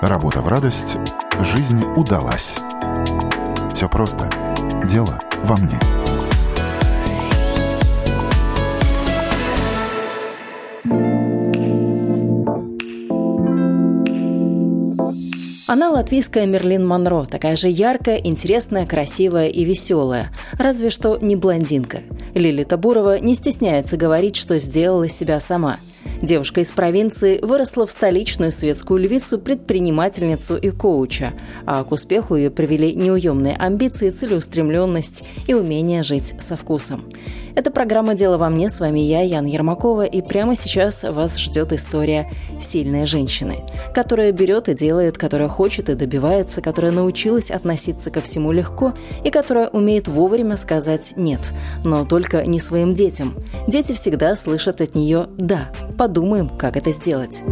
Работа в радость, жизнь удалась. Все просто. Дело во мне. Она латвийская Мерлин Монро, такая же яркая, интересная, красивая и веселая. Разве что не блондинка. Лили Табурова не стесняется говорить, что сделала себя сама – Девушка из провинции выросла в столичную светскую львицу, предпринимательницу и коуча, а к успеху ее привели неуемные амбиции, целеустремленность и умение жить со вкусом. Это программа «Дело во мне». С вами я, Ян Ермакова, и прямо сейчас вас ждет история сильной женщины, которая берет и делает, которая хочет и добивается, которая научилась относиться ко всему легко и которая умеет вовремя сказать «нет», но только не своим детям. Дети всегда слышат от нее «да». Подумаем, как это сделать.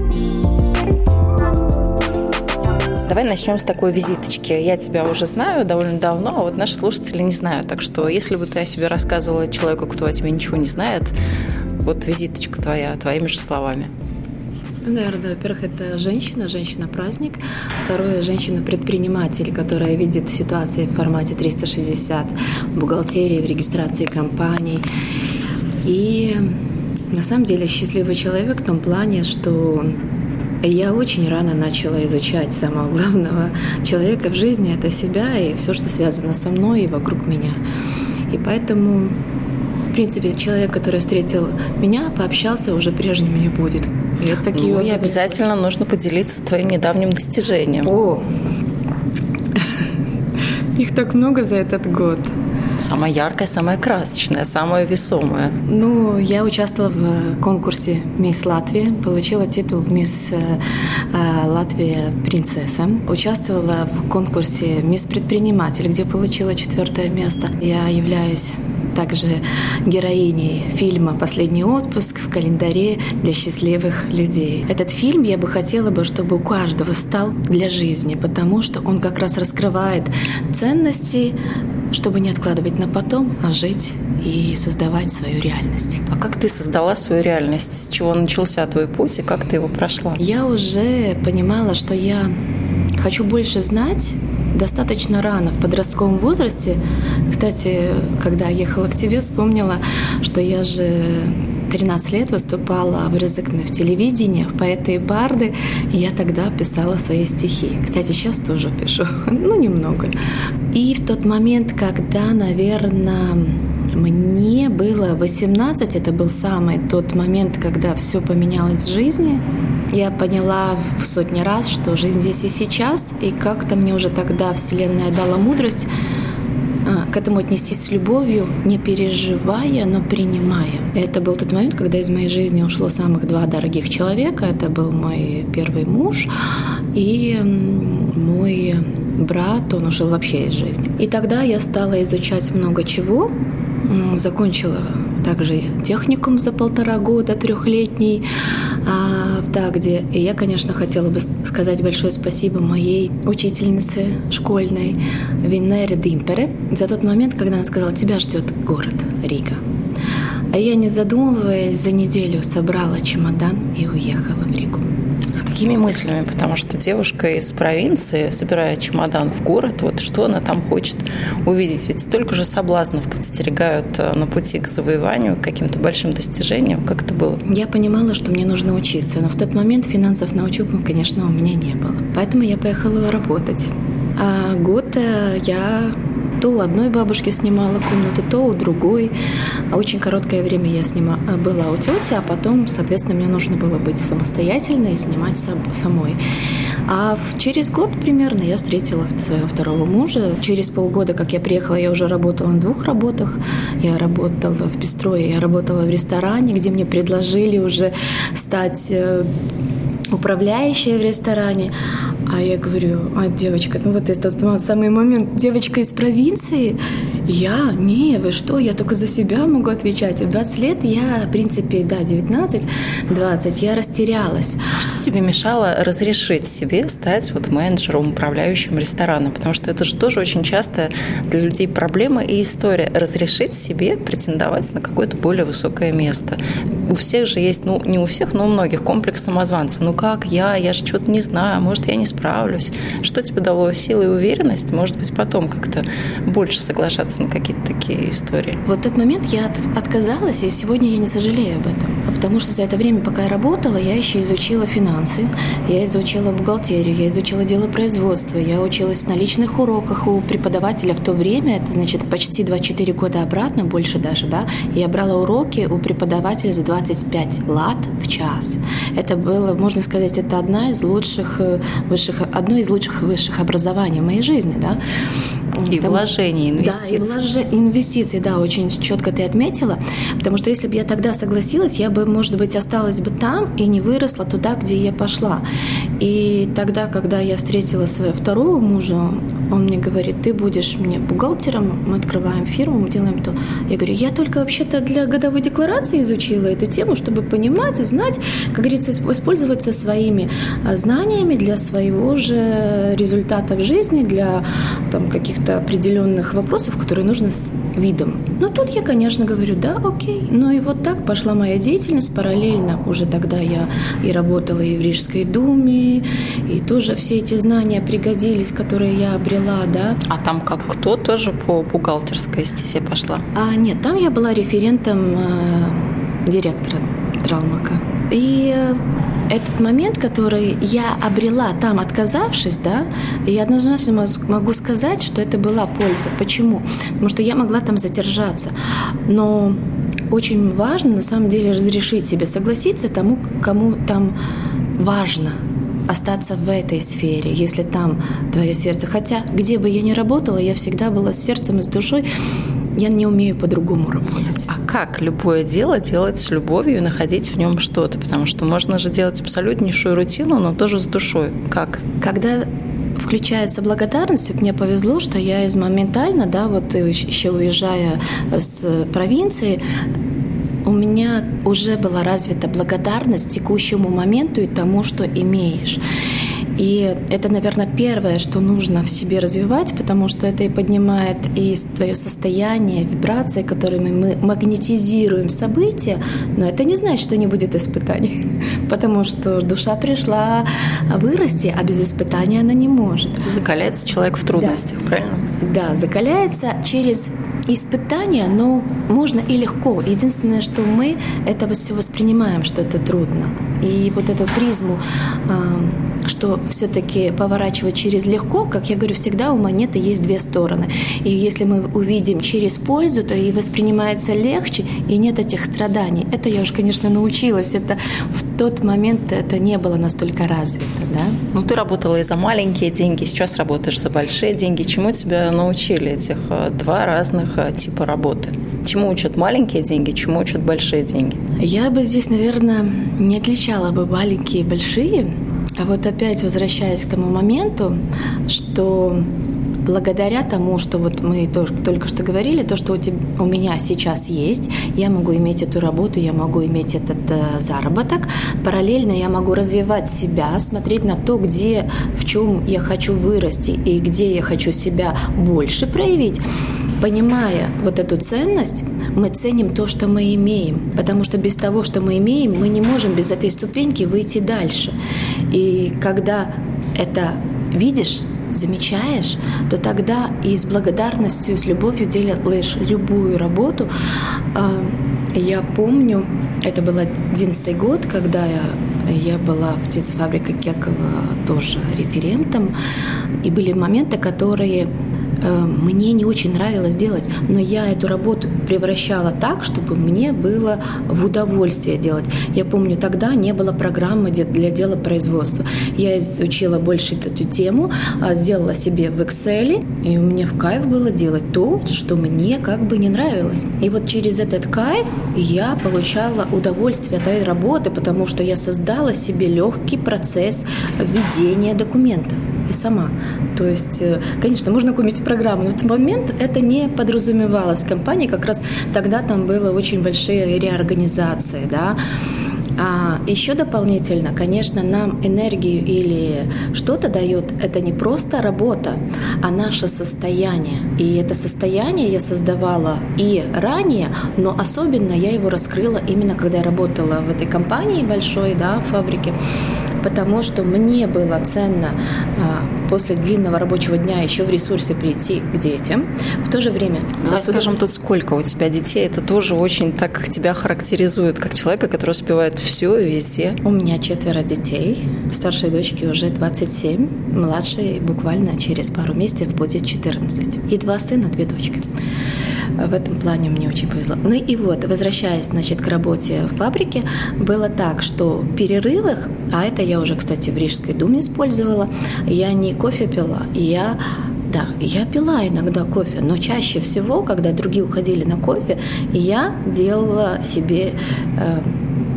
Давай начнем с такой визиточки. Я тебя уже знаю довольно давно, а вот наши слушатели не знают. Так что, если бы ты о себе рассказывала человеку, кто о тебе ничего не знает, вот визиточка твоя, твоими же словами. Наверное, во-первых, это женщина, женщина-праздник. Второе, женщина-предприниматель, которая видит ситуации в формате 360, в бухгалтерии, в регистрации компаний. И на самом деле счастливый человек в том плане, что я очень рано начала изучать самого главного человека в жизни, это себя и все, что связано со мной и вокруг меня. И поэтому, в принципе, человек, который встретил меня, пообщался, уже прежним не будет. И это такие ну, и обязательно нужно поделиться твоим недавним достижением. О, их так много за этот год. Самая яркая, самая красочная, самая весомая. Ну, я участвовала в конкурсе «Мисс Латвия», получила титул «Мисс э, э, Латвия принцесса». Участвовала в конкурсе «Мисс Предприниматель», где получила четвертое место. Я являюсь также героиней фильма «Последний отпуск» в календаре для счастливых людей. Этот фильм я бы хотела бы, чтобы у каждого стал для жизни, потому что он как раз раскрывает ценности, чтобы не откладывать на потом, а жить и создавать свою реальность. А как ты создала свою реальность? С чего начался твой путь и как ты его прошла? Я уже понимала, что я хочу больше знать достаточно рано, в подростковом возрасте. Кстати, когда ехала к тебе, вспомнила, что я же 13 лет выступала в Рязыкне в телевидении, в поэты и барды, и я тогда писала свои стихи. Кстати, сейчас тоже пишу, ну, немного. И в тот момент, когда, наверное, мне было 18, это был самый тот момент, когда все поменялось в жизни. Я поняла в сотни раз, что жизнь здесь и сейчас, и как-то мне уже тогда Вселенная дала мудрость к этому отнестись с любовью, не переживая, но принимая. Это был тот момент, когда из моей жизни ушло самых два дорогих человека. Это был мой первый муж и мой брат, он ушел вообще из жизни. И тогда я стала изучать много чего, закончила также техникум за полтора года, трехлетний а, в Дагде. И я, конечно, хотела бы сказать большое спасибо моей учительнице школьной Винере Димпере за тот момент, когда она сказала, тебя ждет город Рига. А я, не задумываясь, за неделю собрала чемодан и уехала в Ригу какими мыслями? Потому что девушка из провинции, собирая чемодан в город, вот что она там хочет увидеть? Ведь столько же соблазнов подстерегают э, на пути к завоеванию, к каким-то большим достижениям. Как это было? Я понимала, что мне нужно учиться, но в тот момент финансов на учебу, конечно, у меня не было. Поэтому я поехала работать. А год э, я то у одной бабушки снимала комнату, то у другой. А очень короткое время я снима... была у тети, а потом, соответственно, мне нужно было быть самостоятельной и снимать самой. А через год примерно я встретила своего второго мужа. Через полгода, как я приехала, я уже работала на двух работах. Я работала в бистро, я работала в ресторане, где мне предложили уже стать э, управляющая в ресторане. А я говорю, а девочка, ну вот это самый момент, девочка из провинции, я, не, вы что, я только за себя могу отвечать. В 20 лет я, в принципе, да, 19, 20, я растерялась. Что тебе мешало разрешить себе стать вот менеджером, управляющим рестораном? Потому что это же тоже очень часто для людей проблема и история. Разрешить себе претендовать на какое-то более высокое место. У всех же есть, ну, не у всех, но у многих комплекс самозванца. Ну как я? Я же что-то не знаю, может, я не справлюсь. Что тебе дало силы и уверенность? Может быть, потом как-то больше соглашаться на какие-то такие истории? Вот тот момент я от, отказалась, и сегодня я не сожалею об этом. Потому что за это время, пока я работала, я еще изучила финансы, я изучила бухгалтерию, я изучила дело производства, я училась на личных уроках у преподавателя в то время, это значит почти 2-4 года обратно, больше даже, да, я брала уроки у преподавателя за 25 лат в час. Это было, можно сказать, это одна из лучших э, высших, одно из лучших высших образований в моей жизни, да. И Там, вложения, инвестиции. Да, и вложи, инвестиции, да, очень четко ты отметила. Потому что если бы я тогда согласилась, я бы, может быть, осталась бы там и не выросла туда, где я пошла. И тогда, когда я встретила своего второго мужа, он мне говорит, ты будешь мне бухгалтером, мы открываем фирму, мы делаем то. Я говорю, я только вообще-то для годовой декларации изучила эту тему, чтобы понимать и знать, как говорится, воспользоваться своими а, знаниями для своего же результата в жизни, для там, каких-то определенных вопросов, которые нужно с видом. Но тут я, конечно, говорю, да, окей. Ну и вот так пошла моя деятельность параллельно. Уже тогда я и работала и в Рижской думе, и тоже все эти знания пригодились, которые я обрела, да. А там как кто тоже по бухгалтерской стезе пошла? А нет, там я была референтом э, директора Тралмака. И этот момент, который я обрела там, отказавшись, да, я однозначно могу сказать, что это была польза. Почему? Потому что я могла там задержаться. Но очень важно, на самом деле, разрешить себе согласиться тому, кому там важно остаться в этой сфере, если там твое сердце. Хотя, где бы я ни работала, я всегда была с сердцем и с душой я не умею по-другому работать. А как любое дело делать с любовью и находить в нем что-то? Потому что можно же делать абсолютнейшую рутину, но тоже с душой. Как? Когда включается благодарность. Мне повезло, что я из моментально, да, вот еще уезжая с провинции, у меня уже была развита благодарность текущему моменту и тому, что имеешь. И это, наверное, первое, что нужно в себе развивать, потому что это и поднимает и твое состояние, вибрации, которыми мы магнетизируем события, но это не значит, что не будет испытаний, потому что душа пришла вырасти, а без испытания она не может. Закаляется человек в трудностях, да. правильно? Да, закаляется через испытания, но можно и легко. Единственное, что мы это все воспринимаем, что это трудно. И вот эту призму что все-таки поворачивать через легко, как я говорю, всегда у монеты есть две стороны. И если мы увидим через пользу, то и воспринимается легче, и нет этих страданий. Это я уже, конечно, научилась. Это в тот момент это не было настолько развито, да. Ну, ты работала и за маленькие деньги, сейчас работаешь за большие деньги. Чему тебя научили этих э, два разных э, типа работы? Чему учат маленькие деньги, чему учат большие деньги? Я бы здесь, наверное, не отличала бы маленькие и большие. А вот опять возвращаясь к тому моменту, что благодаря тому, что вот мы только что говорили, то, что у, тебя, у меня сейчас есть, я могу иметь эту работу, я могу иметь этот э, заработок. Параллельно я могу развивать себя, смотреть на то, где, в чем я хочу вырасти и где я хочу себя больше проявить. Понимая вот эту ценность, мы ценим то, что мы имеем, потому что без того, что мы имеем, мы не можем без этой ступеньки выйти дальше. И когда это видишь, замечаешь, то тогда и с благодарностью, и с любовью делаешь любую работу. А, я помню, это был одиннадцатый год, когда я, я была в птицефабрике Кекова тоже референтом, и были моменты, которые мне не очень нравилось делать, но я эту работу превращала так, чтобы мне было в удовольствие делать. Я помню, тогда не было программы для дела производства. Я изучила больше эту тему, а, сделала себе в Excel, и у меня в кайф было делать то, что мне как бы не нравилось. И вот через этот кайф я получала удовольствие от этой работы, потому что я создала себе легкий процесс введения документов и сама. То есть, э, конечно, можно купить программу, но в тот момент это не подразумевалось. В компании как раз тогда там было очень большие реорганизации, да, А еще дополнительно, конечно, нам энергию или что-то дает, это не просто работа, а наше состояние. И это состояние я создавала и ранее, но особенно я его раскрыла именно когда я работала в этой компании большой, да, фабрике потому что мне было ценно а, после длинного рабочего дня еще в ресурсе прийти к детям. В то же время... Давай скажем тут, сколько у тебя детей. Это тоже очень так тебя характеризует, как человека, который успевает все и везде. У меня четверо детей. Старшей дочке уже 27, младшей буквально через пару месяцев будет 14. И два сына, две дочки. В этом плане мне очень повезло. Ну и вот, возвращаясь, значит, к работе в фабрике, было так, что в перерывах, а это я уже, кстати, в Рижской думе использовала, я не кофе пила, я да, я пила иногда кофе, но чаще всего, когда другие уходили на кофе, я делала себе э,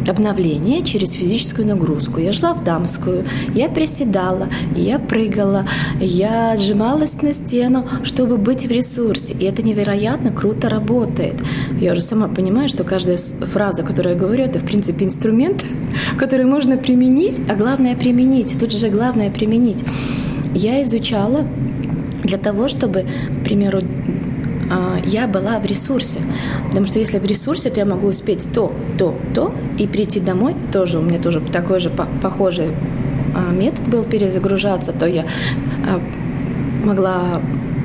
обновление через физическую нагрузку. Я шла в дамскую, я приседала, я прыгала, я сжималась на стену, чтобы быть в ресурсе. И это невероятно круто работает. Я уже сама понимаю, что каждая фраза, которую я говорю, это в принципе инструмент, который можно применить, а главное применить. Тут же главное применить. Я изучала для того, чтобы, к примеру, я была в ресурсе. Потому что если в ресурсе, то я могу успеть то, то, то, и прийти домой тоже. У меня тоже такой же похожий а, метод был перезагружаться. То я а, могла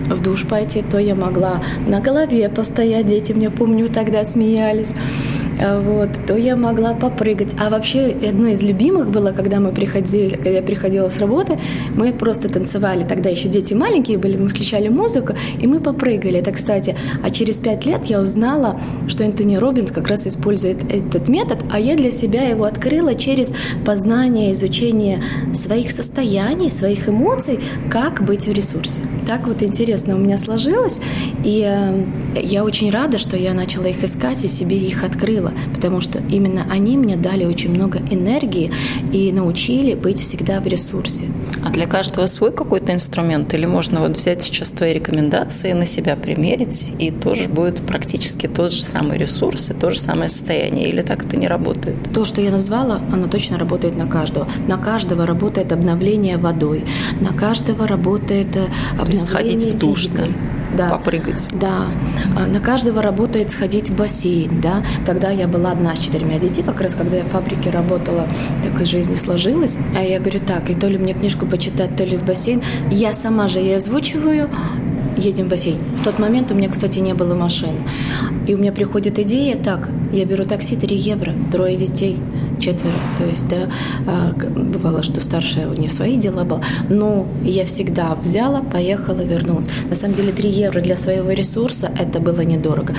в душ пойти, то я могла на голове постоять. Дети мне, помню, тогда смеялись. А, вот, то я могла попрыгать. А вообще одно из любимых было, когда мы приходили, когда я приходила с работы, мы просто танцевали. Тогда еще дети маленькие были, мы включали музыку, и мы попрыгали. Это, кстати, а через пять лет я узнала, что Энтони Робинс как раз использует этот метод, а я для себя его открыла через познание, изучение своих состояний, своих эмоций, как быть в ресурсе. Так вот интересно у меня сложилось, и э, я очень рада, что я начала их искать и себе их открыла дело, потому что именно они мне дали очень много энергии и научили быть всегда в ресурсе. А для каждого свой какой-то инструмент? Или можно вот взять сейчас твои рекомендации, на себя примерить, и тоже будет практически тот же самый ресурс и то же самое состояние? Или так это не работает? То, что я назвала, оно точно работает на каждого. На каждого работает обновление водой, на каждого работает обновление сходить в душ, да? Да. попрыгать. Да. А, на каждого работает сходить в бассейн, да. Тогда я была одна с четырьмя детьми, как раз когда я в фабрике работала, так и жизнь сложилась. А я говорю, так, и то ли мне книжку почитать, то ли в бассейн. Я сама же ее озвучиваю, едем в бассейн. В тот момент у меня, кстати, не было машины. И у меня приходит идея, так, я беру такси 3 евро, трое детей, четверо. То есть, да, а, бывало, что старшая у нее свои дела была. Но я всегда взяла, поехала, вернулась. На самом деле 3 евро для своего ресурса это было недорого.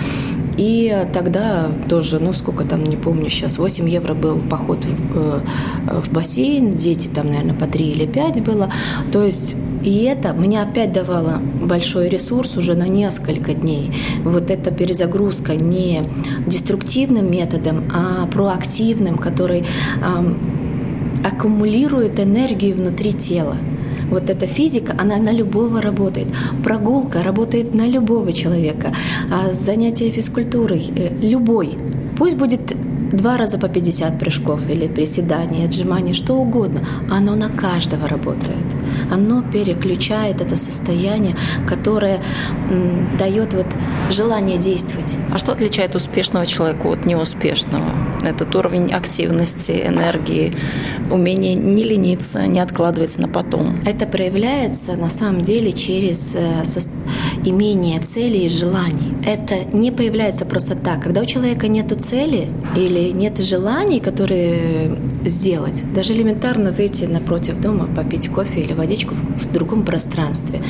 И тогда тоже, ну сколько там, не помню сейчас, 8 евро был поход в, э, в бассейн, дети там, наверное, по 3 или 5 было. То есть и это мне опять давало большой ресурс уже на несколько дней. Вот эта перезагрузка не деструктивным методом, а проактивным, который аккумулирует энергию внутри тела. Вот эта физика, она на любого работает. Прогулка работает на любого человека. А занятие физкультурой, э, любой. Пусть будет два раза по 50 прыжков или приседаний, отжиманий, что угодно. Оно на каждого работает. Оно переключает это состояние, которое м, дает вот желание действовать. А что отличает успешного человека от неуспешного? Этот уровень активности, энергии, умение не лениться, не откладывать на потом. Это проявляется на самом деле через э, имение целей и желаний. Это не появляется просто так. Когда у человека нет цели или нет желаний, которые сделать, даже элементарно выйти напротив дома, попить кофе или водичку в другом пространстве,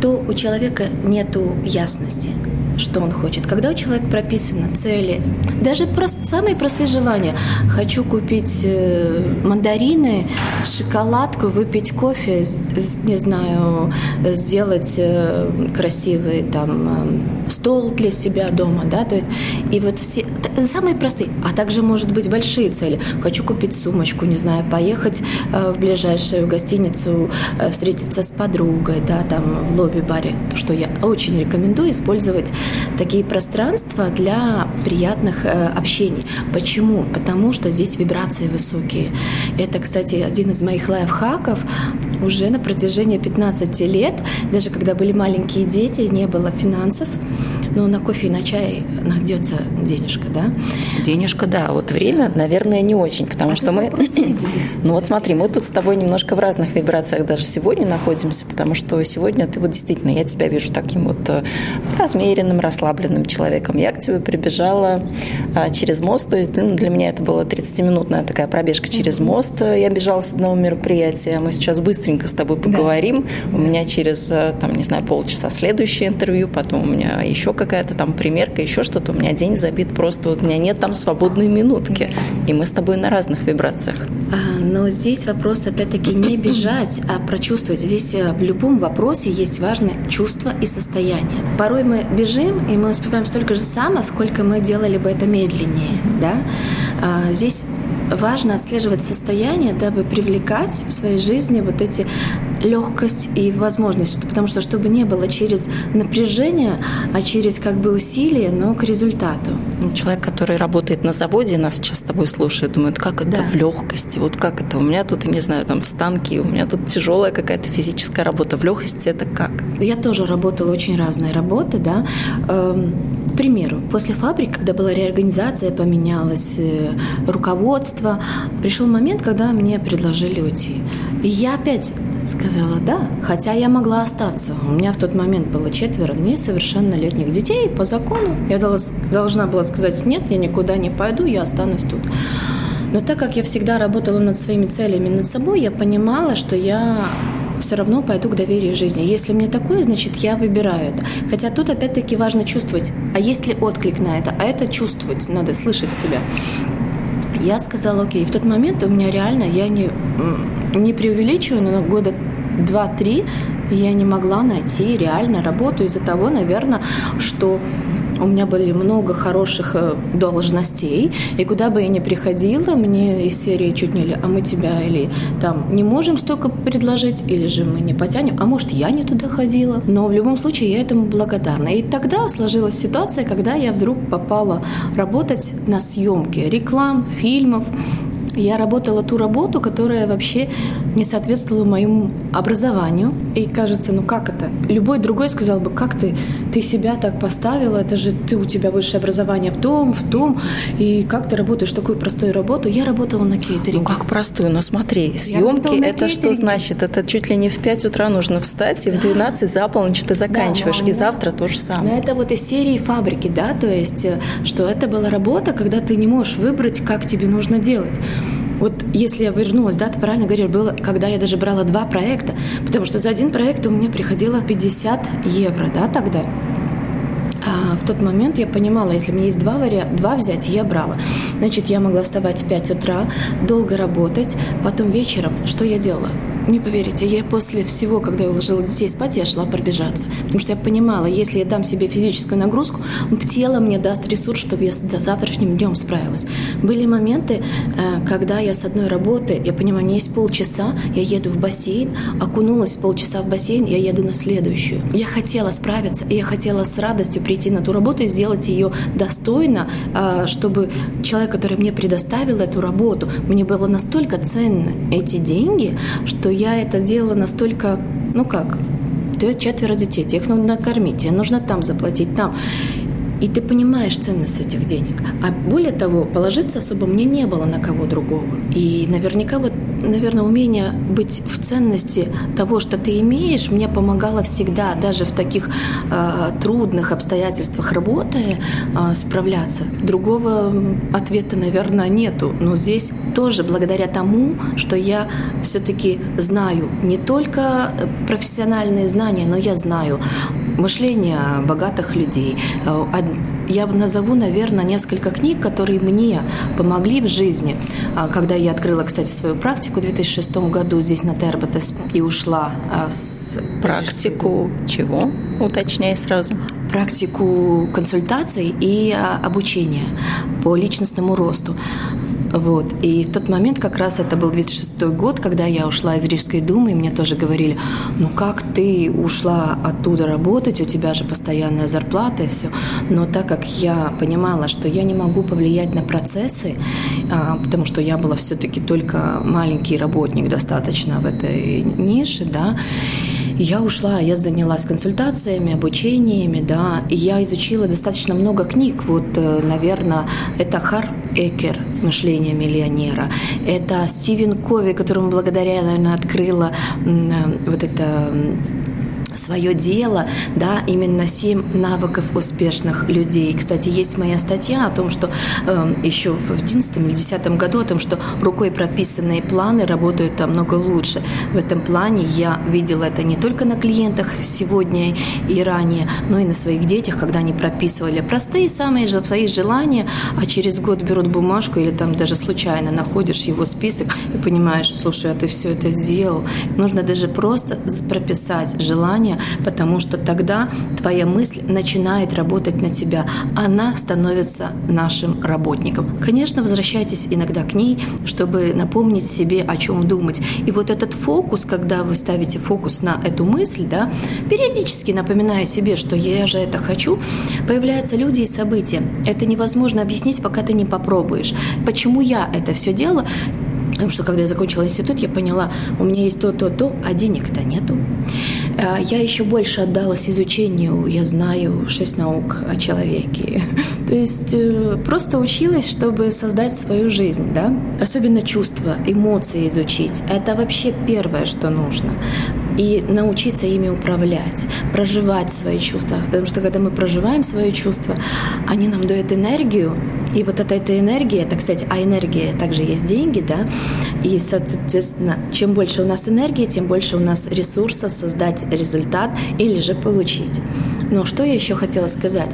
то у человека нет ясности что он хочет. Когда у человека прописаны цели, даже прост, самые простые желания. Хочу купить э, мандарины, шоколадку, выпить кофе, не знаю, сделать э, красивый там стол для себя дома, да, то есть и вот все самые простые, а также может быть большие цели. Хочу купить сумочку, не знаю, поехать э, в ближайшую гостиницу, э, встретиться с подругой, да, там в лобби-баре, что я очень рекомендую использовать такие пространства для приятных э, общений. Почему? Потому что здесь вибрации высокие. Это, кстати, один из моих лайфхаков уже на протяжении 15 лет, даже когда были маленькие дети, не было финансов, но на кофе и на чай найдется денежка, да? Денежка, да. Вот время, наверное, не очень, потому а что мы... ну вот смотри, мы тут с тобой немножко в разных вибрациях даже сегодня находимся, потому что сегодня ты вот действительно, я тебя вижу таким вот э, размеренным, расслабленным человеком. Я к тебе прибежала а, через мост, то есть ну, для меня это была 30-минутная такая пробежка через мост. Я бежала с одного мероприятия, мы сейчас быстренько с тобой поговорим. Да. У меня через, э, там, не знаю, полчаса следующее интервью, потом у меня еще как какая-то там примерка, еще что-то, у меня день забит просто, вот у меня нет там свободной минутки. И мы с тобой на разных вибрациях. А, но здесь вопрос, опять-таки, не бежать, а прочувствовать. Здесь э, в любом вопросе есть важное чувство и состояние. Порой мы бежим, и мы успеваем столько же само, сколько мы делали бы это медленнее. Да? А, здесь важно отслеживать состояние, дабы привлекать в своей жизни вот эти легкость и возможность, потому что чтобы не было через напряжение, а через как бы усилие, но к результату. Ну, человек, который работает на заводе, нас сейчас с тобой слушает, думает, как это да. в легкости, вот как это, у меня тут, не знаю, там станки, у меня тут тяжелая какая-то физическая работа, в легкости это как? Я тоже работала очень разные работы, да, эм, к примеру, после фабрик, когда была реорганизация, поменялось э, руководство, пришел момент, когда мне предложили уйти. И я опять сказала «да», хотя я могла остаться. У меня в тот момент было четверо несовершеннолетних детей. По закону я должна была сказать «нет, я никуда не пойду, я останусь тут». Но так как я всегда работала над своими целями, над собой, я понимала, что я все равно пойду к доверию жизни. Если мне такое, значит, я выбираю это. Хотя тут опять-таки важно чувствовать, а есть ли отклик на это, а это чувствовать, надо слышать себя. Я сказала, окей, в тот момент у меня реально, я не, не преувеличиваю, но года два-три я не могла найти реально работу из-за того, наверное, что у меня были много хороших э, должностей, и куда бы я ни приходила, мне из серии чуть не ли, а мы тебя или там не можем столько предложить, или же мы не потянем, а может я не туда ходила. Но в любом случае я этому благодарна. И тогда сложилась ситуация, когда я вдруг попала работать на съемки реклам, фильмов, я работала ту работу, которая вообще не соответствовала моему образованию. И кажется, ну как это? Любой другой сказал бы, как ты, ты себя так поставила, это же ты, у тебя высшее образование в том, в том, и как ты работаешь такую простую работу? Я работала на кейтеринге. Ну как простую? Ну смотри, съемки это что значит? Это чуть ли не в 5 утра нужно встать, и в 12 за полночь ты заканчиваешь, да, и завтра то же самое. Но это вот из серии фабрики, да, то есть, э, что это была работа, когда ты не можешь выбрать, как тебе нужно делать. Вот если я вернулась, да, ты правильно говоришь, было, когда я даже брала два проекта, потому что за один проект у меня приходило 50 евро, да, тогда. А в тот момент я понимала, если у меня есть два, вариа... два взять, я брала. Значит, я могла вставать в 5 утра, долго работать, потом вечером, что я делала? Не поверите, я после всего, когда я уложила детей спать, я шла пробежаться. Потому что я понимала, если я дам себе физическую нагрузку, тело мне даст ресурс, чтобы я с завтрашним днем справилась. Были моменты, э, когда я с одной работы, я понимаю, у меня есть полчаса, я еду в бассейн, окунулась полчаса в бассейн, я еду на следующую. Я хотела справиться, и я хотела с радостью прийти на ту работу и сделать ее достойно, а, чтобы человек, который мне предоставил эту работу, мне было настолько ценно эти деньги, что я это делала настолько, ну как, ты четверо детей, тебе их нужно накормить, тебе нужно там заплатить, там. И ты понимаешь ценность этих денег. А более того, положиться особо мне не было на кого другого. И наверняка вот наверное, умение быть в ценности того, что ты имеешь, мне помогало всегда, даже в таких э, трудных обстоятельствах работая, э, справляться. Другого ответа, наверное, нету. Но здесь тоже благодаря тому, что я все-таки знаю не только профессиональные знания, но я знаю мышление богатых людей. Э, я назову, наверное, несколько книг, которые мне помогли в жизни. А, когда я открыла, кстати, свою практику в 2006 году здесь на Тербатес и ушла а, с... Практику чего? Уточняй сразу. практику консультаций и а, обучения по личностному росту. Вот. И в тот момент, как раз это был 2006 год, когда я ушла из Рижской думы, и мне тоже говорили, ну как ты ушла оттуда работать, у тебя же постоянная зарплата и все. Но так как я понимала, что я не могу повлиять на процессы, а, потому что я была все-таки только маленький работник достаточно в этой нише, да, я ушла, я занялась консультациями, обучениями, да, и я изучила достаточно много книг. Вот, э, наверное, это Хар Экер «Мышление миллионера». Это Стивен Кови, которому благодаря, наверное, открыла э, вот это свое дело, да, именно семь навыков успешных людей. Кстати, есть моя статья о том, что э, еще в 11 или 10 году о том, что рукой прописанные планы работают намного лучше. В этом плане я видела это не только на клиентах сегодня и ранее, но и на своих детях, когда они прописывали простые самые же свои желания, а через год берут бумажку или там даже случайно находишь его список и понимаешь, слушай, а ты все это сделал. Нужно даже просто прописать желание желание, потому что тогда твоя мысль начинает работать на тебя. Она становится нашим работником. Конечно, возвращайтесь иногда к ней, чтобы напомнить себе, о чем думать. И вот этот фокус, когда вы ставите фокус на эту мысль, да, периодически напоминая себе, что я же это хочу, появляются люди и события. Это невозможно объяснить, пока ты не попробуешь. Почему я это все делала? Потому что когда я закончила институт, я поняла, у меня есть то, то, то, а денег-то нету. Э, я еще больше отдалась изучению, я знаю шесть наук о человеке. То есть э, просто училась, чтобы создать свою жизнь, да? Особенно чувства, эмоции изучить. Это вообще первое, что нужно и научиться ими управлять, проживать свои чувства. Потому что когда мы проживаем свои чувства, они нам дают энергию, и вот эта, эта энергия, это, кстати, а энергия также есть деньги, да, и, соответственно, чем больше у нас энергии, тем больше у нас ресурса создать результат или же получить. Но что я еще хотела сказать?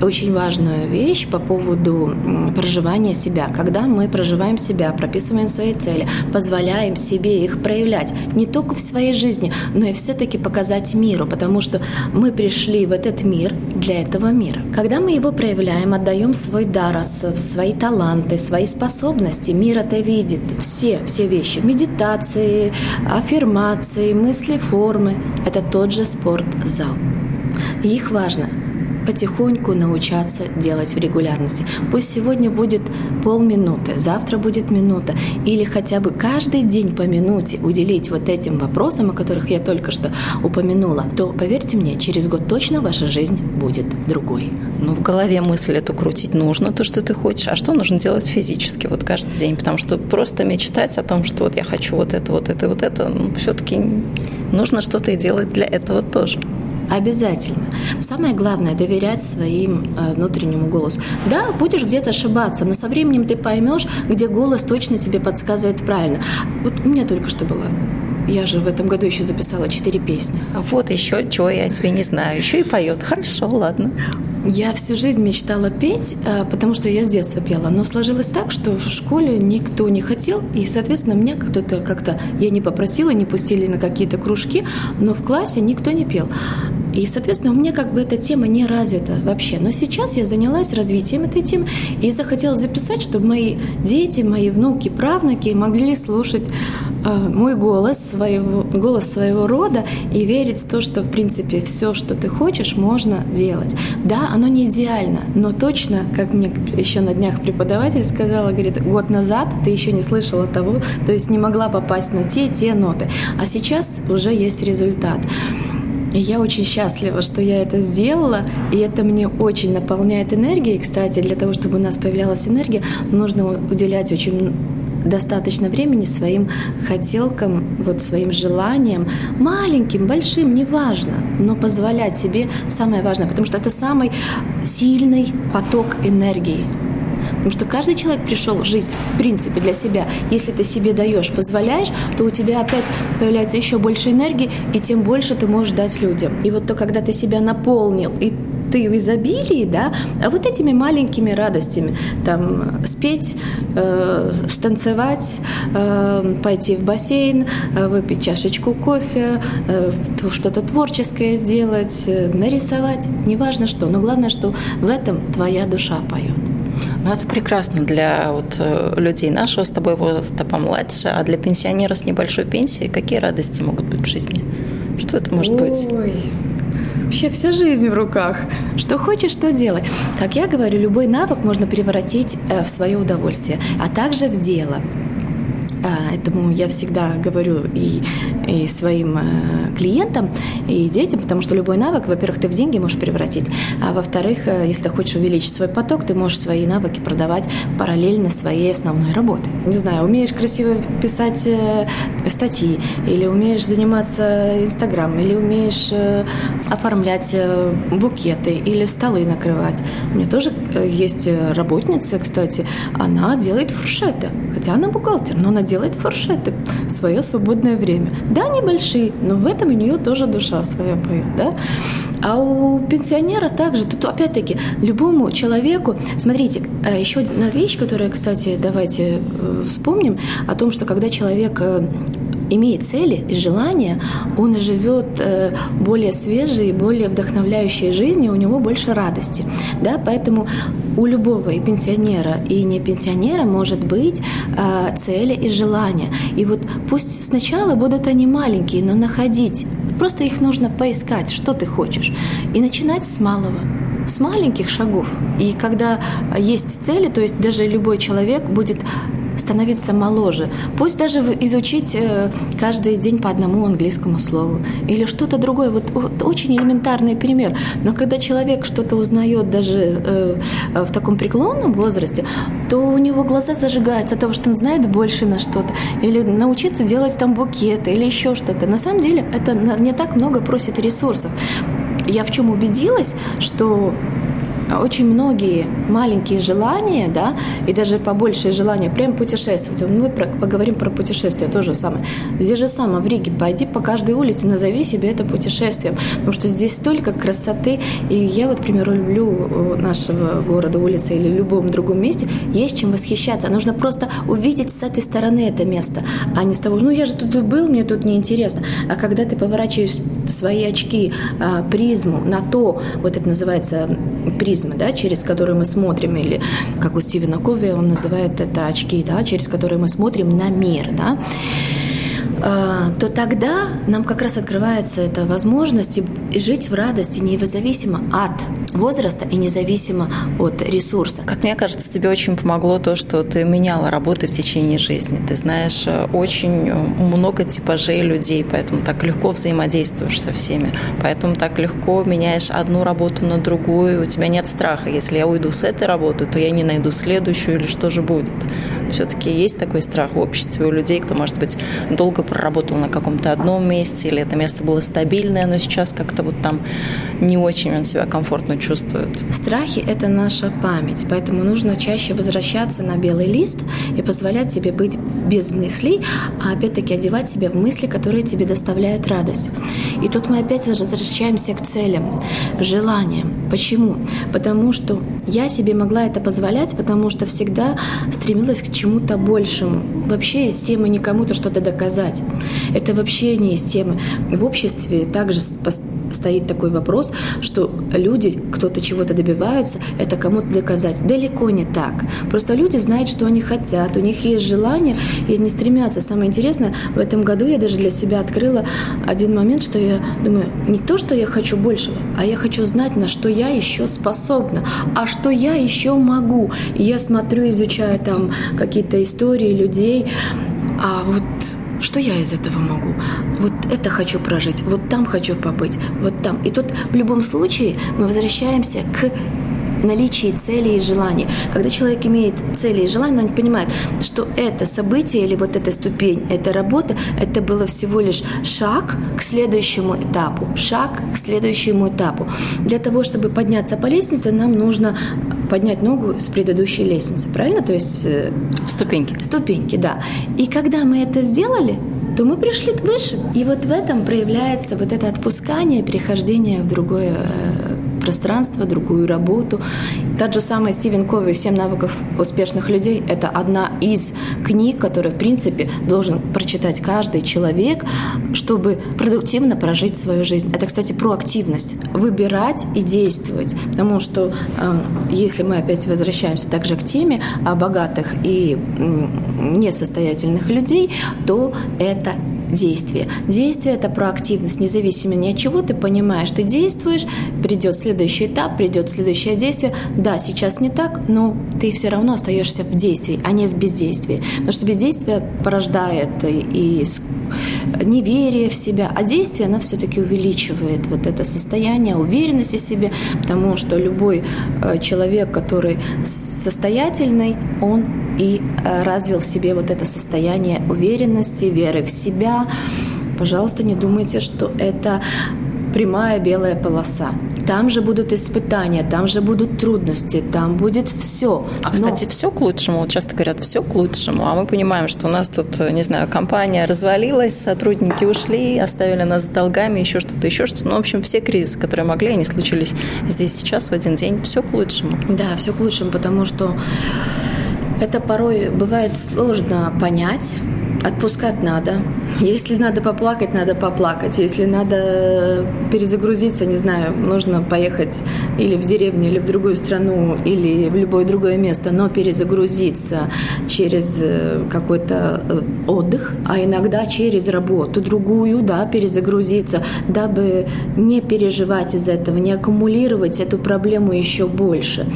Очень важную вещь по поводу проживания себя. Когда мы проживаем себя, прописываем свои цели, позволяем себе их проявлять не только в своей жизни, но и все-таки показать миру, потому что мы пришли в этот мир для этого мира. Когда мы его проявляем, отдаем свой дар, свои таланты, свои способности, мир это видит. Все, все вещи. Медитации, аффирмации, мысли, формы. Это тот же спортзал. Их важно потихоньку научаться делать в регулярности. Пусть сегодня будет полминуты, завтра будет минута, или хотя бы каждый день по минуте уделить вот этим вопросам, о которых я только что упомянула, то, поверьте мне, через год точно ваша жизнь будет другой. Ну, в голове мысль эту крутить нужно, то, что ты хочешь, а что нужно делать физически вот каждый день, потому что просто мечтать о том, что вот я хочу вот это, вот это, вот это, ну, все-таки нужно что-то и делать для этого тоже. Обязательно. Самое главное – доверять своим э, внутреннему голосу. Да, будешь где-то ошибаться, но со временем ты поймешь, где голос точно тебе подсказывает правильно. Вот у меня только что было я же в этом году еще записала четыре песни. Вот еще, чего я тебе не знаю. Еще и поет. Хорошо, ладно. Я всю жизнь мечтала петь, э, потому что я с детства пела. Но сложилось так, что в школе никто не хотел, и, соответственно, меня кто-то как-то... Я не попросила, не пустили на какие-то кружки, но в классе никто не пел. И, соответственно, у меня как бы эта тема не развита вообще. Но сейчас я занялась развитием этой темы и захотела записать, чтобы мои дети, мои внуки, правнуки могли слушать э, мой голос, своего, голос своего рода и верить в то, что, в принципе, все, что ты хочешь, можно делать. Да, оно не идеально, но точно, как мне еще на днях преподаватель сказала, говорит, год назад ты еще не слышала того, то есть не могла попасть на те, те ноты. А сейчас уже есть результат. И я очень счастлива, что я это сделала, и это мне очень наполняет энергией. Кстати, для того, чтобы у нас появлялась энергия, нужно уделять очень достаточно времени своим хотелкам, вот своим желаниям, маленьким, большим, неважно, но позволять себе самое важное, потому что это самый сильный поток энергии. Потому что каждый человек пришел жить, в принципе, для себя. Если ты себе даешь, позволяешь, то у тебя опять появляется еще больше энергии, и тем больше ты можешь дать людям. И вот то, когда ты себя наполнил, и ты в изобилии, да, а вот этими маленькими радостями, там, спеть, э, станцевать, э, пойти в бассейн, э, выпить чашечку кофе, э, что-то творческое сделать, э, нарисовать, неважно что, но главное, что в этом твоя душа поет. Ну, это прекрасно для вот, э, людей нашего с тобой возраста помладше, а для пенсионера с небольшой пенсией какие радости могут быть в жизни? Что это может Ой. быть? Вообще вся жизнь в руках. Что хочешь, что делай. Как я говорю, любой навык можно превратить э, в свое удовольствие, а также в дело. А, этому я всегда говорю и, и своим э, клиентам, и детям, потому что любой навык, во-первых, ты в деньги можешь превратить, а во-вторых, э, если ты хочешь увеличить свой поток, ты можешь свои навыки продавать параллельно своей основной работе. Не знаю, умеешь красиво писать э, статьи, или умеешь заниматься Инстаграм, или умеешь оформлять букеты, или столы накрывать. У меня тоже есть работница, кстати, она делает фуршеты, хотя она бухгалтер, но она делает фуршеты в свое свободное время. Да, небольшие, но в этом у нее тоже душа своя поет, да. А у пенсионера также, тут опять-таки любому человеку, смотрите, э, еще одна вещь, которая, кстати, давайте э, вспомним, о том, что когда человек имеет цели и желания, он живет э, более свежей, более вдохновляющей жизнью, у него больше радости. Да? Поэтому у любого и пенсионера, и не пенсионера может быть э, цели и желания. И вот пусть сначала будут они маленькие, но находить, просто их нужно поискать, что ты хочешь, и начинать с малого с маленьких шагов. И когда есть цели, то есть даже любой человек будет становиться моложе. Пусть даже изучить э, каждый день по одному английскому слову или что-то другое. Вот, вот очень элементарный пример. Но когда человек что-то узнает даже э, в таком преклонном возрасте, то у него глаза зажигаются от того, что он знает больше на что-то. Или научиться делать там букеты или еще что-то. На самом деле это не так много просит ресурсов. Я в чем убедилась, что очень многие маленькие желания, да, и даже побольшее желание прям путешествовать. Мы про, поговорим про путешествия тоже самое. Здесь же самое, в Риге, пойди по каждой улице, назови себе это путешествием, потому что здесь столько красоты, и я вот, к примеру, люблю нашего города, улицы или любом другом месте, есть чем восхищаться. Нужно просто увидеть с этой стороны это место, а не с того, ну я же тут был, мне тут неинтересно. А когда ты поворачиваешь свои очки, а, призму на то, вот это называется призмы, да, через которые мы смотрим, или как у Стивена Кови он называет это очки, да, через которые мы смотрим на мир, да, а, то тогда нам как раз открывается эта возможность жить в радости независимо от возраста и независимо от ресурса. Как мне кажется, тебе очень помогло то, что ты меняла работы в течение жизни. Ты знаешь э, очень много типажей людей, поэтому так легко взаимодействуешь со всеми. Поэтому так легко меняешь одну работу на другую. У тебя нет страха. Если я уйду с этой работы, то я не найду следующую или что же будет. Все-таки есть такой страх в обществе у людей, кто, может быть, долго проработал на каком-то одном месте, или это место было стабильное, но сейчас как-то вот там не очень он себя комфортно чувствует. Страхи – это наша память, поэтому нужно чаще возвращаться на белый лист и позволять себе быть без мыслей, а опять-таки одевать себя в мысли, которые тебе доставляют радость. И тут мы опять возвращаемся к целям, желаниям. Почему? Потому что я себе могла это позволять, потому что всегда стремилась к чему-то большему. Вообще из темы не кому-то что-то доказать. Это вообще не из темы. В обществе также стоит такой вопрос, что люди, кто-то чего-то добиваются, это кому-то доказать. Далеко не так. Просто люди знают, что они хотят, у них есть желание, и они стремятся. Самое интересное, в этом году я даже для себя открыла один момент, что я думаю, не то, что я хочу большего, а я хочу знать, на что я еще способна, а что я еще могу. И я смотрю, изучаю там какие-то истории людей, а вот что я из этого могу? Вот это хочу прожить, вот там хочу побыть, вот там. И тут в любом случае мы возвращаемся к наличии цели и желания. Когда человек имеет цели и желания, он понимает, что это событие или вот эта ступень, эта работа, это было всего лишь шаг к следующему этапу, шаг к следующему этапу. Для того, чтобы подняться по лестнице, нам нужно поднять ногу с предыдущей лестницы, правильно? То есть э, ступеньки. Ступеньки, да. И когда мы это сделали, то мы пришли выше. И вот в этом проявляется вот это отпускание, перехождение в другое э, пространство, другую работу. Тот же самый Стивен Кови «Семь навыков успешных людей» — это одна из книг, которую, в принципе, должен прочитать каждый человек, чтобы продуктивно прожить свою жизнь. Это, кстати, про активность. Выбирать и действовать. Потому что э, если мы опять возвращаемся также к теме о богатых и несостоятельных людей, то это действие. Действие – это проактивность, независимо ни от чего ты понимаешь, ты действуешь, придет следующий этап, придет следующее действие. Да, сейчас не так, но ты все равно остаешься в действии, а не в бездействии. Потому что бездействие порождает и неверие в себя, а действие, оно все-таки увеличивает вот это состояние уверенности в себе, потому что любой э, человек, который состоятельный, он и э, развил в себе вот это состояние уверенности, веры в себя. Пожалуйста, не думайте, что это прямая белая полоса. Там же будут испытания, там же будут трудности, там будет все. А, кстати, Но... все к лучшему. Вот часто говорят, все к лучшему. А мы понимаем, что у нас тут, не знаю, компания развалилась, сотрудники ушли, оставили нас с долгами, еще что-то, еще что-то. Ну, в общем, все кризисы, которые могли, они случились здесь сейчас в один день. Все к лучшему. Да, все к лучшему, потому что это порой бывает сложно понять, Отпускать надо. Если надо поплакать, надо поплакать. Если надо перезагрузиться, не знаю, нужно поехать или в деревню, или в другую страну, или в любое другое место, но перезагрузиться через э, какой-то э, отдых, а иногда через работу другую, да, перезагрузиться, дабы не переживать из этого, не аккумулировать эту проблему еще больше.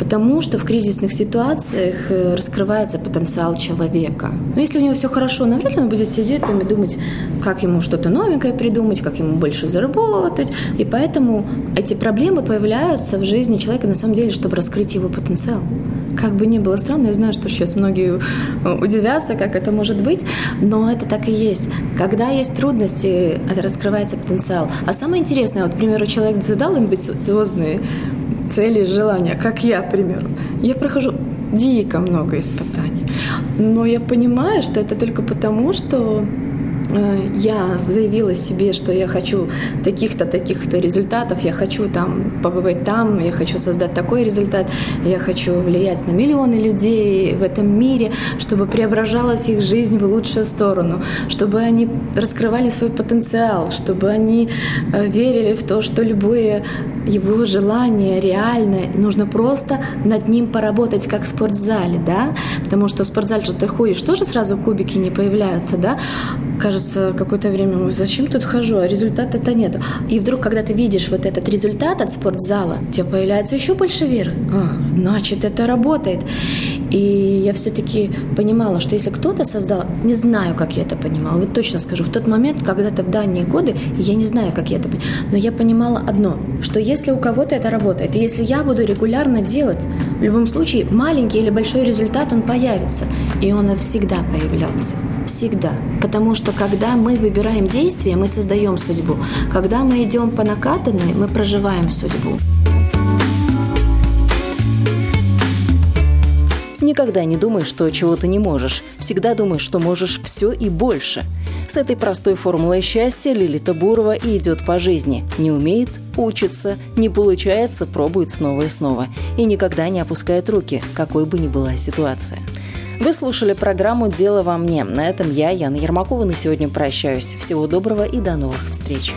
Потому что в кризисных ситуациях э, раскрывается потенциал человека. Но если у него все хорошо, навряд ли он будет сидеть там и думать, как ему что-то новенькое придумать, как ему больше заработать. И поэтому эти проблемы появляются в жизни человека на самом деле, чтобы раскрыть его потенциал. Как бы ни было странно, я знаю, что сейчас многие э, удивятся, как это может быть, но это так и есть. Когда есть трудности, это раскрывается потенциал. А самое интересное, вот, к примеру, человек задал амбициозные цели и желания, как я, к примеру. Я прохожу дико много испытаний. Но я понимаю, что это только потому, что Э, я заявила себе, что я хочу таких-то, таких-то результатов, я хочу там побывать там, я хочу создать такой результат, я хочу влиять на миллионы людей в этом мире, чтобы преображалась их жизнь в лучшую сторону, чтобы они раскрывали свой потенциал, чтобы они э, верили в то, что любое его желание реальное, нужно просто над ним поработать, как в спортзале, да, потому что в спортзале же ты ходишь, тоже сразу кубики не появляются, да, кажется, какое-то время, зачем тут хожу, а результата-то нет. И вдруг, когда ты видишь вот этот результат от спортзала, у тебя появляется еще больше веры. А, значит, это работает. И я все-таки понимала, что если кто-то создал, не знаю, как я это понимала, вот точно скажу, в тот момент, когда-то в дальние годы, я не знаю, как я это понимала, но я понимала одно, что если у кого-то это работает, и если я буду регулярно делать, в любом случае маленький или большой результат, он появится. И он всегда появлялся. Всегда. Потому что когда мы выбираем действия, мы создаем судьбу. Когда мы идем по накатанной, мы проживаем судьбу. Никогда не думай, что чего-то не можешь. Всегда думай, что можешь все и больше. С этой простой формулой счастья Лилита Бурова и идет по жизни. Не умеет – учится, не получается – пробует снова и снова. И никогда не опускает руки, какой бы ни была ситуация. Вы слушали программу «Дело во мне». На этом я, Яна Ермакова, на сегодня прощаюсь. Всего доброго и до новых встреч.